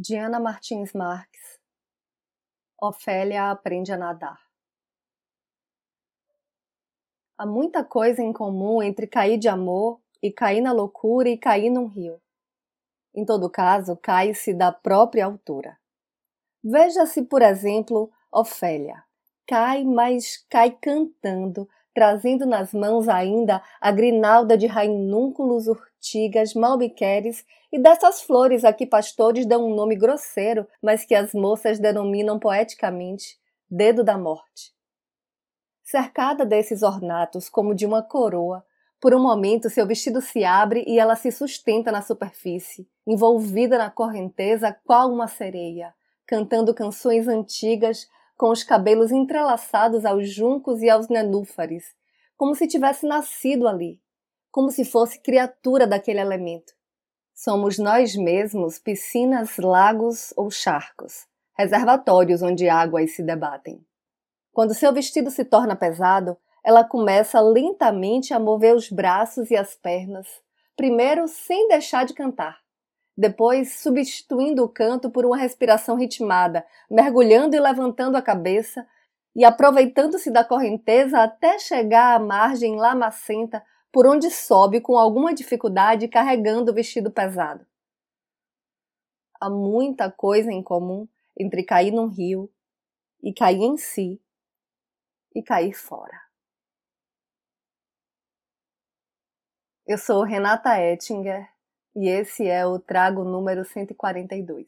Diana Martins Marques Ofélia aprende a nadar. Há muita coisa em comum entre cair de amor e cair na loucura e cair num rio. Em todo caso, cai-se da própria altura. Veja-se, por exemplo, Ofélia. Cai, mas cai cantando, trazendo nas mãos ainda a grinalda de rainúnculos urtigas, malbiqueres e dessas flores a que pastores dão um nome grosseiro, mas que as moças denominam poeticamente dedo da morte. Cercada desses ornatos como de uma coroa, por um momento seu vestido se abre e ela se sustenta na superfície, envolvida na correnteza qual uma sereia, cantando canções antigas com os cabelos entrelaçados aos juncos e aos nenúfares, como se tivesse nascido ali, como se fosse criatura daquele elemento. Somos nós mesmos piscinas, lagos ou charcos, reservatórios onde águas se debatem. Quando seu vestido se torna pesado, ela começa lentamente a mover os braços e as pernas, primeiro sem deixar de cantar, depois substituindo o canto por uma respiração ritmada, mergulhando e levantando a cabeça e aproveitando-se da correnteza até chegar à margem lamacenta por onde sobe com alguma dificuldade carregando o vestido pesado. Há muita coisa em comum entre cair num rio e cair em si e cair fora. Eu sou Renata Ettinger e esse é o Trago número 142.